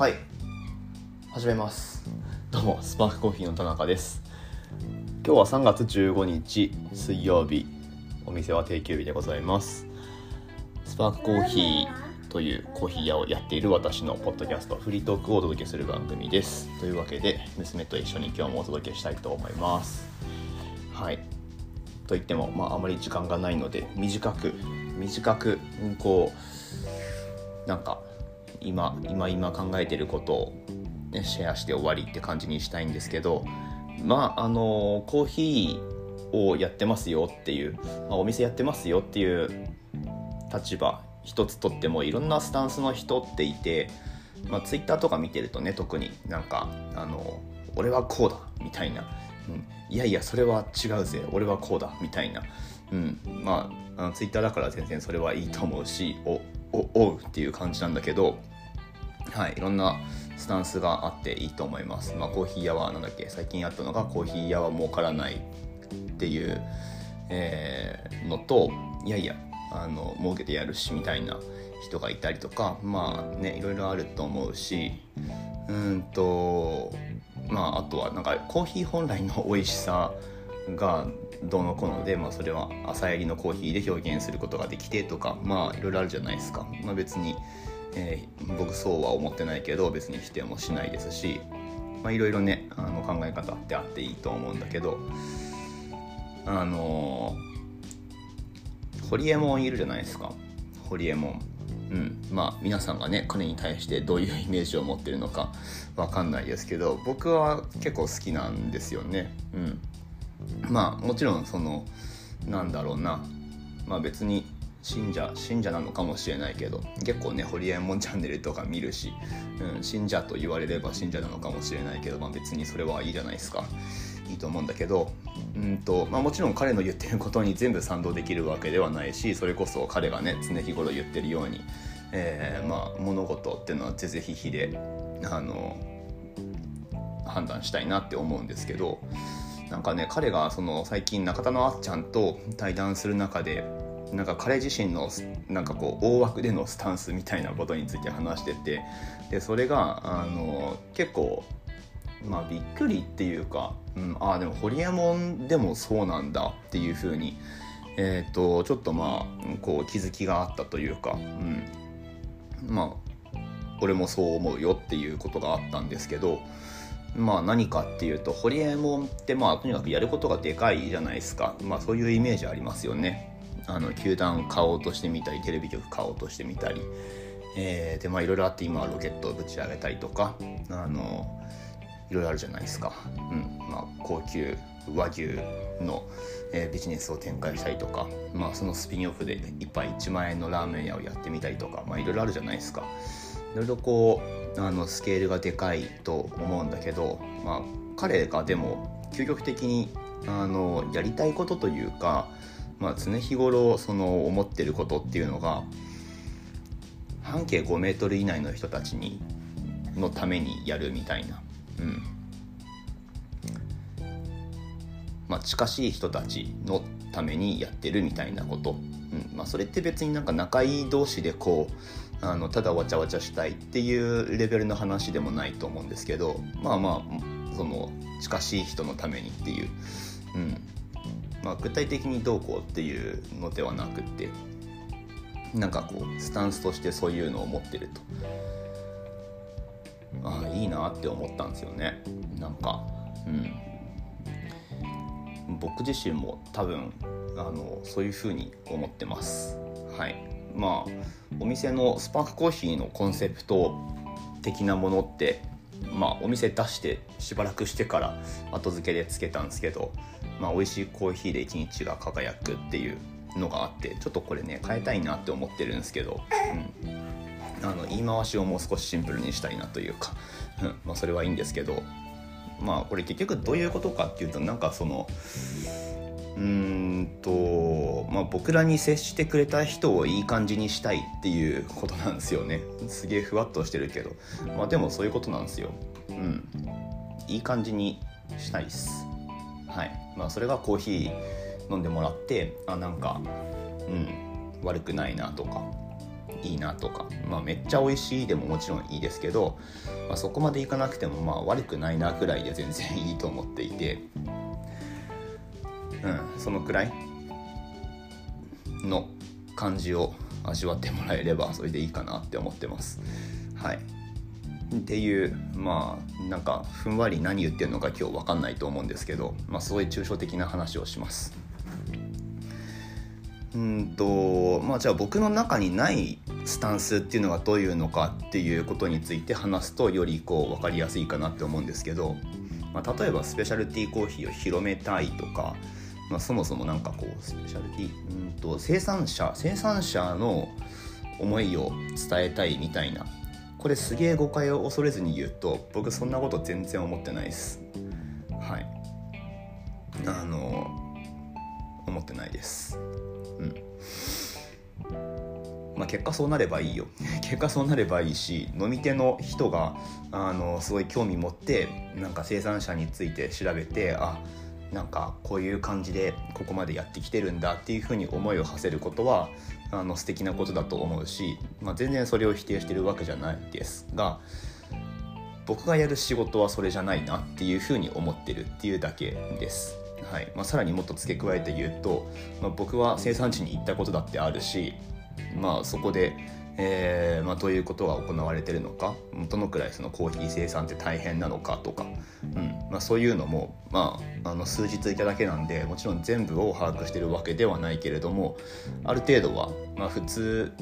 はい。始めます。どうもスパークコーヒーの田中です。今日は3月15日水曜日。お店は定休日でございます。スパークコーヒーというコーヒー屋をやっている私のポッドキャストフリートークをお届けする番組です。というわけで娘と一緒に今日もお届けしたいと思います。はい。と言っても、まあ、あまり時間がないので短く短くこうなんか今今今考えてることを、ね、シェアして終わりって感じにしたいんですけどまああのコーヒーをやってますよっていう、まあ、お店やってますよっていう立場一つとってもいろんなスタンスの人っていて、まあ、ツイッターとか見てるとね特になんかあの俺はこうだみたいな、うん、いやいやそれは違うぜ俺はこうだみたいな、うん、まああのツイッターだから全然それはいいと思うしおおおうっていう感じなんだけどはいいろんなスタンスがあっていいと思います。まあ、コーヒー屋はなんだっけ？最近あったのがコーヒー屋は儲からないっていう、えー、のといやいやあの儲けてやるしみたいな人がいたりとかまあねいろいろあると思うしうんとまああとはなんかコーヒー本来の美味しさがどのこので、まあ、それは朝やりのコーヒーで表現することができてとかまあいろいろあるじゃないですか、まあ、別に、え、僕そうは思ってないけど別に否定もしないですしいろいろねあの考え方ってあっていいと思うんだけどあのホリエモンいるじゃないですか。ホリエモン。うん。まあ皆さんがね彼に対してどういうイメージを持ってるのかわかんないですけど僕は結構好きなんですよね。うん。まあもちろんそのなんだろうな。まあ別に信者信者なのかもしれないけど結構ねホリエモンチャンネルとか見るし、うん、信者と言われれば信者なのかもしれないけど、まあ、別にそれはいいじゃないですか。いいと思うんだけどうんと、まあ、もちろん彼の言ってることに全部賛同できるわけではないしそれこそ彼がね常日頃言ってるように、えー、まあ物事っていうのは是々非々であの判断したいなって思うんですけどなんかね彼がその最近中田のあっちゃんと対談する中でなんか彼自身のなんかこう大枠でのスタンスみたいなことについて話しててでそれがあの結構まあびっくりっていうか、うん、ああでもホリエモンでもそうなんだっていうふうに、えーと、ちょっとまあこう気づきがあったというか、うん、まあ俺もそう思うよっていうことがあったんですけどまあ何かっていうとホリエモンってまあとにかくやることがでかいじゃないですかまあそういうイメージありますよね。あの球団買おうとしてみたりテレビ局買おうとしてみたり、えー、でまあいろいろあって今はロケットをぶち上げたりとかあのいろいろあるじゃないですか、うんまあ、高級和牛の、えー、ビジネスを展開したりとか、まあ、そのスピンオフで1杯1万円のラーメン屋をやってみたりとか、まあ、いろいろあるじゃないですか。いろいろこうあのスケールがでかいと思うんだけど、まあ、彼がでも究極的にあのやりたいことというかまあ、常日頃その思ってることっていうのが半径5メートル以内の人たちにのためにやるみたいな、うん。まあ、近しい人たちのためにやってるみたいなこと、うん。まあ、それって別になんか仲いい同士でこうあのただわちゃわちゃしたいっていうレベルの話でもないと思うんですけど。まあまあその近しい人のためにっていう、うん、まあ、具体的にどうこうっていうのではなくってなんかこうスタンスとしてそういうのを持ってると。ああいいなって思ったんですよね。なんかうん。僕自身も多分あのそういうふうに思ってます。はい。まあお店のスパークコーヒーのコンセプト的なものってまあお店出してしばらくしてから後付けでつけたんですけどまあ、美味しいコーヒーで一日が輝くっていうのがあってちょっとこれね変えたいなって思ってるんですけど、うん、あの言い回しをもう少しシンプルにしたいなというか、うん。まあ、それはいいんですけどまあこれ結局どういうことかっていうとなんかそのうんと、まあ、僕らに接してくれた人をいい感じにしたいっていうことなんですよね。すげえふわっとしてるけど。まあでもそういうことなんですよ。うん。いい感じにしたいっす。はいまあ、それがコーヒー飲んでもらってあなんかうん悪くないなとかいいなとか、まあ、めっちゃ美味しいでももちろんいいですけど、まあ、そこまでいかなくてもまあ悪くないなくらいで全然いいと思っていて、うん、そのくらいの感じを味わってもらえればそれでいいかなって思ってます。はいっていうまあなんかふんわり何言ってるのか今日分かんないと思うんですけど、まあ、すごい抽象的な話をします。うんとまあじゃあ僕の中にないスタンスっていうのがどういうのかっていうことについて話すとよりこう分かりやすいかなって思うんですけど、まあ、例えばスペシャルティーコーヒーを広めたいとか、まあ、そもそもなんかこうスペシャルティーうんと生産者生産者の思いを伝えたいみたいなこれすげえ誤解を恐れずに言うと僕そんなこと全然思ってないです。はい。あの思ってないです。うん。まあ、結果そうなればいいよ。結果そうなればいいし飲み手の人があのすごい興味持ってなんか生産者について調べてあなんかこういう感じでここまでやってきてるんだっていうふうに思いを馳せることはあの素敵なことだと思うし、まあ、全然それを否定してるわけじゃないですが僕がやる仕事はそれじゃないなっていうふうに思ってるっていうだけです。はいまあ、さらにもっと付け加えて言うと、まあ、僕は生産地に行ったことだってあるし、まあ、そこでえーまあ、どういうことが行われてるのかどのくらいそのコーヒー生産って大変なのかとか、うんまあ、そういうのも、まあ、あの数日いただけなんでもちろん全部を把握してるわけではないけれどもある程度は、まあ、普通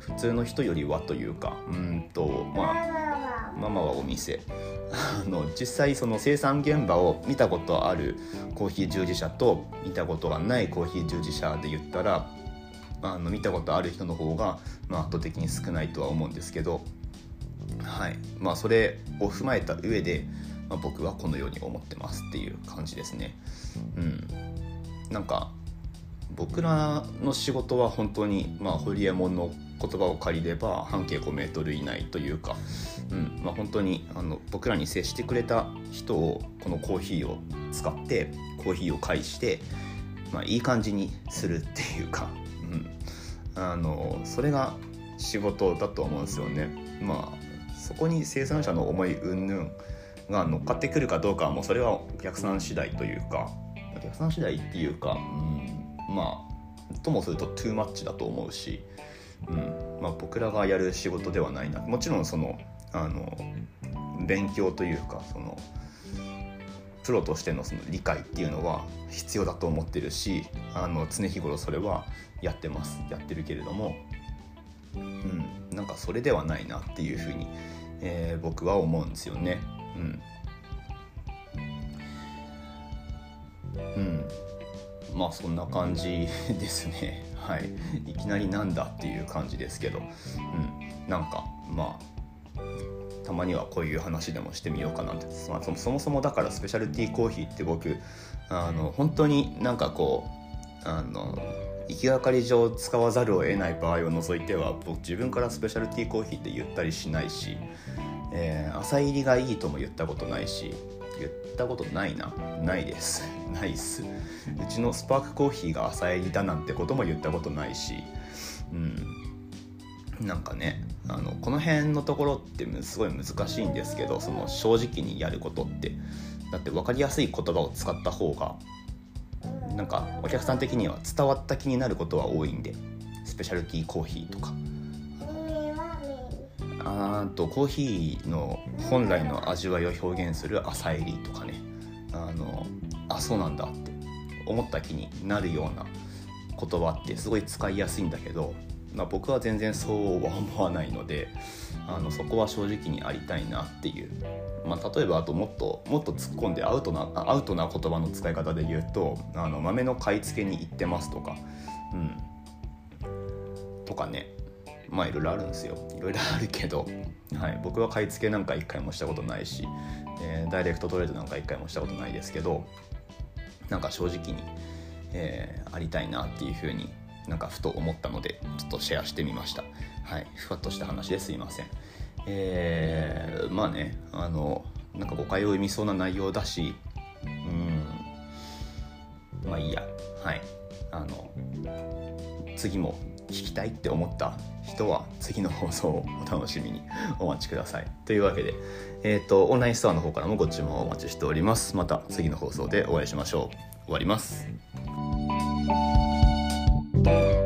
普通の人よりはというかうんとまあママはお店。あの実際その生産現場を見たことあるコーヒー従事者と見たことがないコーヒー従事者で言ったらあの見たことある人の方が、まあ、圧倒的に少ないとは思うんですけど、はい。まあ、それを踏まえた上で、まあ、僕はこのように思ってますっていう感じですね。うん、なんか僕らの仕事は本当に、まあ、ホリエモンの言葉を借りれば半径5メートル以内というか、うん。まあ、本当にあの僕らに接してくれた人をこのコーヒーを使ってコーヒーを介して、まあ、いい感じにするっていうか、あのそれが仕事だと思うんですよね。まあそこに生産者の思い云々が乗っかってくるかどうかはもうそれはお客さん次第というかお客さん次第っていうか、うん、まあともするとトゥーマッチだと思うし、うんまあ、僕らがやる仕事ではないなもちろんそのあの勉強というかそのプロとしてのその理解っていうのは必要だと思ってるしあの常日頃それはやってますやってるけれども、うん、なんかそれではないなっていうふうに、えー、僕は思うんですよね。うん。うん、まあそんな感じですね。はい、いきなりなんだっていう感じですけど、うん、なんかまあたまにはこういう話でもしてみようかなって、まあ、そもそもだからスペシャルティーコーヒーって僕あの本当になんかこうあの行きがかり上使わざるを得ない場合を除いては僕自分からスペシャルティーコーヒーって言ったりしないし、えー、朝入りがいいとも言ったことないし言ったことないな。ないです。ないっす。うちのスパークコーヒーが朝入りだなんてことも言ったことないしうん。なんかねあのこの辺のところってすごい難しいんですけどその正直にやることってだって分かりやすい言葉を使った方がなんかお客さん的には伝わった気になることは多いんでスペシャルティーコーヒーとか。あとコーヒーの本来の味わいを表現する朝入りとかね。あのあそうなんだって思った気になるような言葉ってすごい使いやすいんだけどまあ、僕は全然そうは思わないのであのそこは正直にありたいなっていう、まあ、例えばあともっともっと突っ込んでアウトなアウトな言葉の使い方で言うとあの豆の買い付けに行ってますとか、うん、とかね。まあいろいろあるんですよ。いろいろあるけど、はい、僕は買い付けなんか一回もしたことないし、えー、ダイレクトトレードなんか一回もしたことないですけどなんか正直に、えー、ありたいなっていうふうになんかふと思ったのでちょっとシェアしてみましたはいふわっとした話ですいませんえー、まあねあのなんか誤解を生みそうな内容だしうんまあいいやはいあの次も聞きたいって思った人は次の放送をお楽しみに お待ちください。というわけで、えっ、ー、と、オンラインストアの方からもご注文をお待ちしております。また次の放送でお会いしましょう。終わります。Thursday.